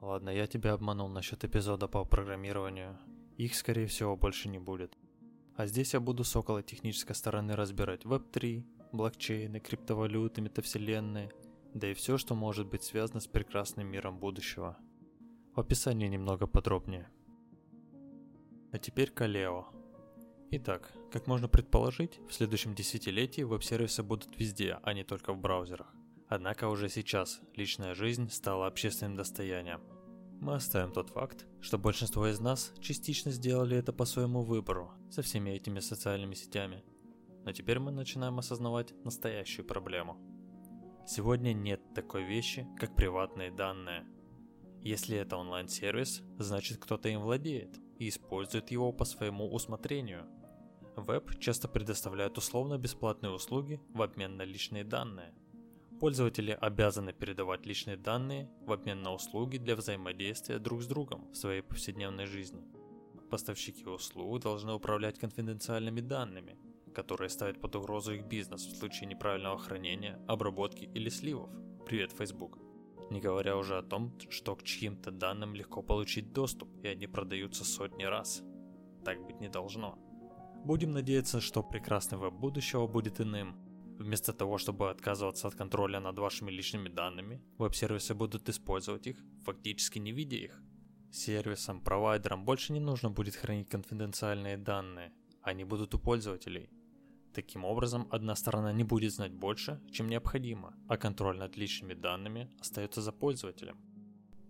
Ладно, я тебя обманул насчет эпизода по программированию. Их, скорее всего, больше не будет. А здесь я буду с около технической стороны разбирать Web3, блокчейны, криптовалюты, метавселенные, да и все, что может быть связано с прекрасным миром будущего. В описании немного подробнее. А теперь Калео. Итак, как можно предположить, в следующем десятилетии веб-сервисы будут везде, а не только в браузерах. Однако уже сейчас личная жизнь стала общественным достоянием. Мы оставим тот факт, что большинство из нас частично сделали это по своему выбору со всеми этими социальными сетями. Но теперь мы начинаем осознавать настоящую проблему. Сегодня нет такой вещи, как приватные данные. Если это онлайн-сервис, значит кто-то им владеет и использует его по своему усмотрению. Веб часто предоставляет условно-бесплатные услуги в обмен на личные данные – Пользователи обязаны передавать личные данные в обмен на услуги для взаимодействия друг с другом в своей повседневной жизни. Поставщики услуг должны управлять конфиденциальными данными, которые ставят под угрозу их бизнес в случае неправильного хранения, обработки или сливов. Привет, Facebook. Не говоря уже о том, что к чьим-то данным легко получить доступ, и они продаются сотни раз. Так быть не должно. Будем надеяться, что прекрасный веб будущего будет иным, Вместо того, чтобы отказываться от контроля над вашими личными данными, веб-сервисы будут использовать их, фактически не видя их. Сервисам, провайдерам больше не нужно будет хранить конфиденциальные данные, они будут у пользователей. Таким образом, одна сторона не будет знать больше, чем необходимо, а контроль над личными данными остается за пользователем.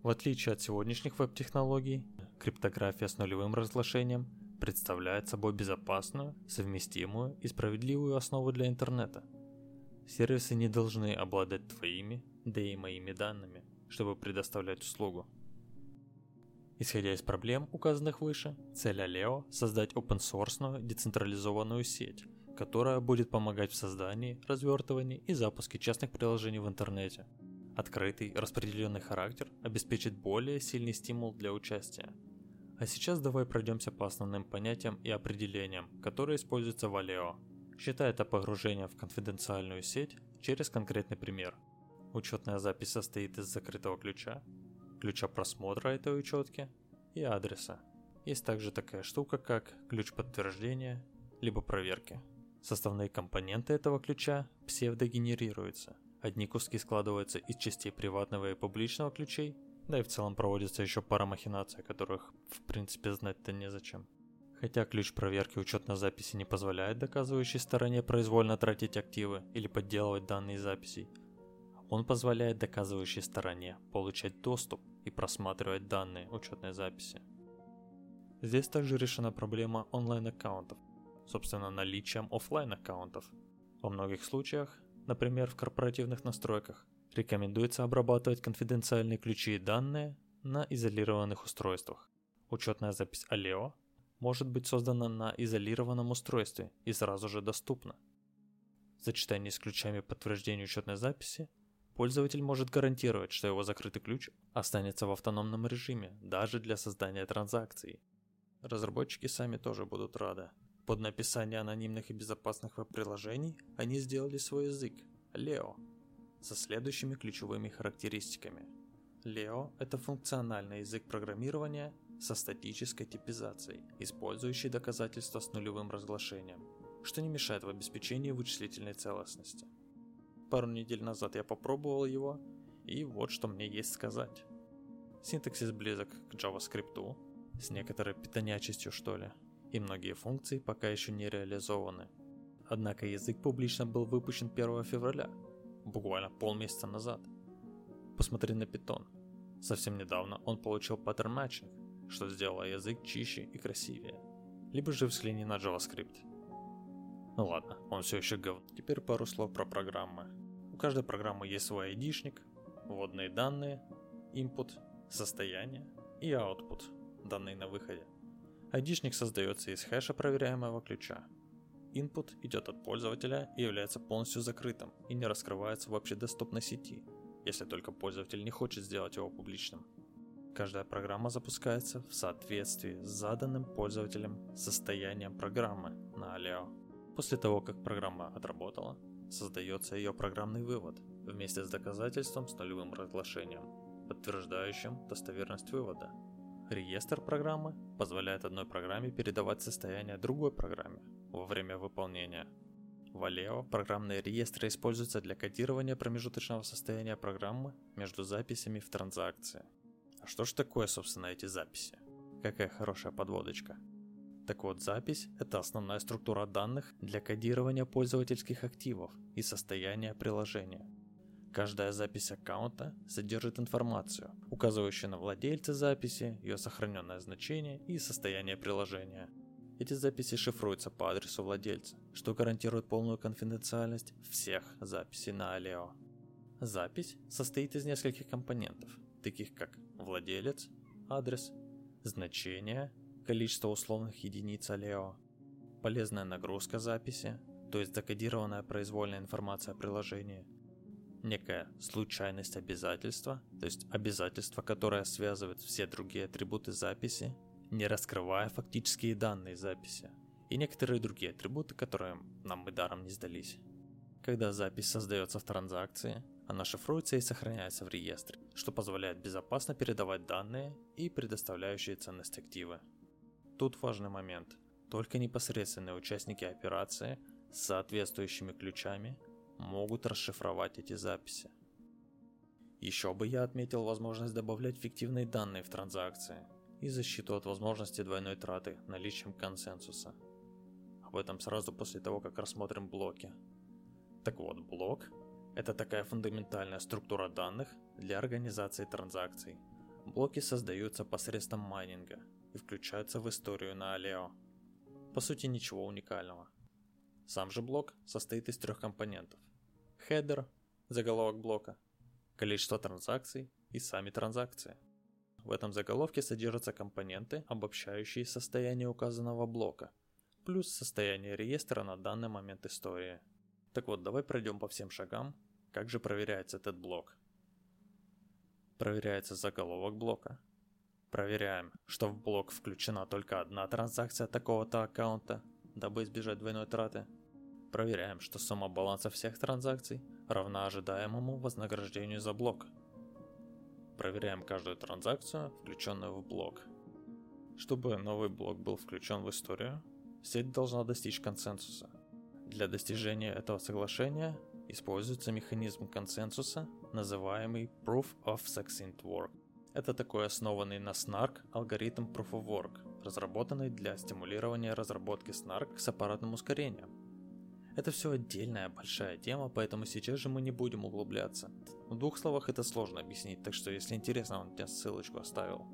В отличие от сегодняшних веб-технологий, криптография с нулевым разглашением представляет собой безопасную, совместимую и справедливую основу для интернета – Сервисы не должны обладать твоими, да и моими данными, чтобы предоставлять услугу. Исходя из проблем, указанных выше, цель Алео – создать open-source децентрализованную сеть, которая будет помогать в создании, развертывании и запуске частных приложений в интернете. Открытый, распределенный характер обеспечит более сильный стимул для участия. А сейчас давай пройдемся по основным понятиям и определениям, которые используются в Алео – Считай это погружение в конфиденциальную сеть через конкретный пример. Учетная запись состоит из закрытого ключа, ключа просмотра этой учетки и адреса. Есть также такая штука, как ключ подтверждения, либо проверки. Составные компоненты этого ключа псевдогенерируются. Одни куски складываются из частей приватного и публичного ключей, да и в целом проводится еще пара махинаций, которых в принципе знать-то незачем. Хотя ключ проверки учетной записи не позволяет доказывающей стороне произвольно тратить активы или подделывать данные записей, он позволяет доказывающей стороне получать доступ и просматривать данные учетной записи. Здесь также решена проблема онлайн-аккаунтов, собственно наличием офлайн аккаунтов. Во многих случаях, например в корпоративных настройках, рекомендуется обрабатывать конфиденциальные ключи и данные на изолированных устройствах. Учетная запись Aleo может быть создана на изолированном устройстве и сразу же доступна. В сочетании с ключами подтверждения учетной записи, пользователь может гарантировать, что его закрытый ключ останется в автономном режиме даже для создания транзакций. Разработчики сами тоже будут рады. Под написание анонимных и безопасных веб-приложений они сделали свой язык – Leo, со следующими ключевыми характеристиками. Leo – это функциональный язык программирования – со статической типизацией, использующий доказательства с нулевым разглашением, что не мешает в обеспечении вычислительной целостности. Пару недель назад я попробовал его, и вот что мне есть сказать. Синтаксис близок к JavaScript, с некоторой питонячестью что ли, и многие функции пока еще не реализованы. Однако язык публично был выпущен 1 февраля, буквально полмесяца назад. Посмотри на Python. Совсем недавно он получил паттерн матчинг, что сделало язык чище и красивее. Либо же взгляни на JavaScript. Ну ладно, он все еще говно. Теперь пару слов про программы. У каждой программы есть свой айдишник, вводные данные, input, состояние и output, данные на выходе. Айдишник создается из хэша проверяемого ключа. Input идет от пользователя и является полностью закрытым и не раскрывается в общедоступной сети, если только пользователь не хочет сделать его публичным. Каждая программа запускается в соответствии с заданным пользователем состоянием программы на Aleo. После того, как программа отработала, создается ее программный вывод вместе с доказательством с нулевым разглашением. подтверждающим достоверность вывода. Реестр программы позволяет одной программе передавать состояние другой программе во время выполнения. В Aleo программные реестры используются для кодирования промежуточного состояния программы между записями в транзакции. Что ж такое, собственно, эти записи? Какая хорошая подводочка. Так вот, запись – это основная структура данных для кодирования пользовательских активов и состояния приложения. Каждая запись аккаунта содержит информацию, указывающую на владельца записи, ее сохраненное значение и состояние приложения. Эти записи шифруются по адресу владельца, что гарантирует полную конфиденциальность всех записей на Aleo. Запись состоит из нескольких компонентов, таких как владелец, адрес, значение, количество условных единиц Aleo, полезная нагрузка записи, то есть закодированная произвольная информация о приложении, некая случайность обязательства, то есть обязательство, которое связывает все другие атрибуты записи, не раскрывая фактические данные записи, и некоторые другие атрибуты, которые нам бы даром не сдались. Когда запись создается в транзакции, она шифруется и сохраняется в реестре, что позволяет безопасно передавать данные и предоставляющие ценность активы. Тут важный момент. Только непосредственные участники операции с соответствующими ключами могут расшифровать эти записи. Еще бы я отметил возможность добавлять фиктивные данные в транзакции и защиту от возможности двойной траты наличием консенсуса. Об этом сразу после того, как рассмотрим блоки. Так вот, блок – это такая фундаментальная структура данных для организации транзакций. Блоки создаются посредством майнинга и включаются в историю на Aleo. По сути, ничего уникального. Сам же блок состоит из трех компонентов header, заголовок блока, количество транзакций и сами транзакции. В этом заголовке содержатся компоненты, обобщающие состояние указанного блока, плюс состояние реестра на данный момент истории. Так вот, давай пройдем по всем шагам, как же проверяется этот блок. Проверяется заголовок блока. Проверяем, что в блок включена только одна транзакция такого-то аккаунта, дабы избежать двойной траты – Проверяем, что сумма баланса всех транзакций равна ожидаемому вознаграждению за блок. Проверяем каждую транзакцию, включенную в блок. Чтобы новый блок был включен в историю, сеть должна достичь консенсуса. Для достижения этого соглашения используется механизм консенсуса, называемый Proof of Succinct Work. Это такой основанный на SNARK алгоритм Proof of Work, разработанный для стимулирования разработки SNARK с аппаратным ускорением – это все отдельная большая тема, поэтому сейчас же мы не будем углубляться. В двух словах это сложно объяснить, так что если интересно, он тебе ссылочку оставил.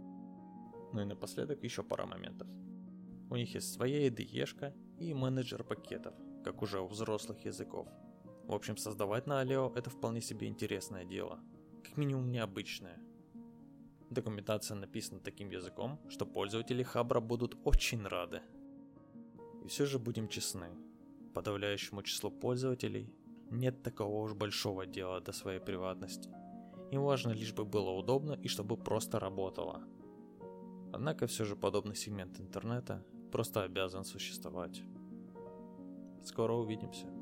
Ну и напоследок еще пара моментов. У них есть своя IDE и менеджер пакетов, как уже у взрослых языков. В общем, создавать на Aleo это вполне себе интересное дело. Как минимум необычное. Документация написана таким языком, что пользователи Хабра будут очень рады. И все же будем честны, подавляющему числу пользователей нет такого уж большого дела до своей приватности. Им важно лишь бы было удобно и чтобы просто работало. Однако все же подобный сегмент интернета просто обязан существовать. Скоро увидимся.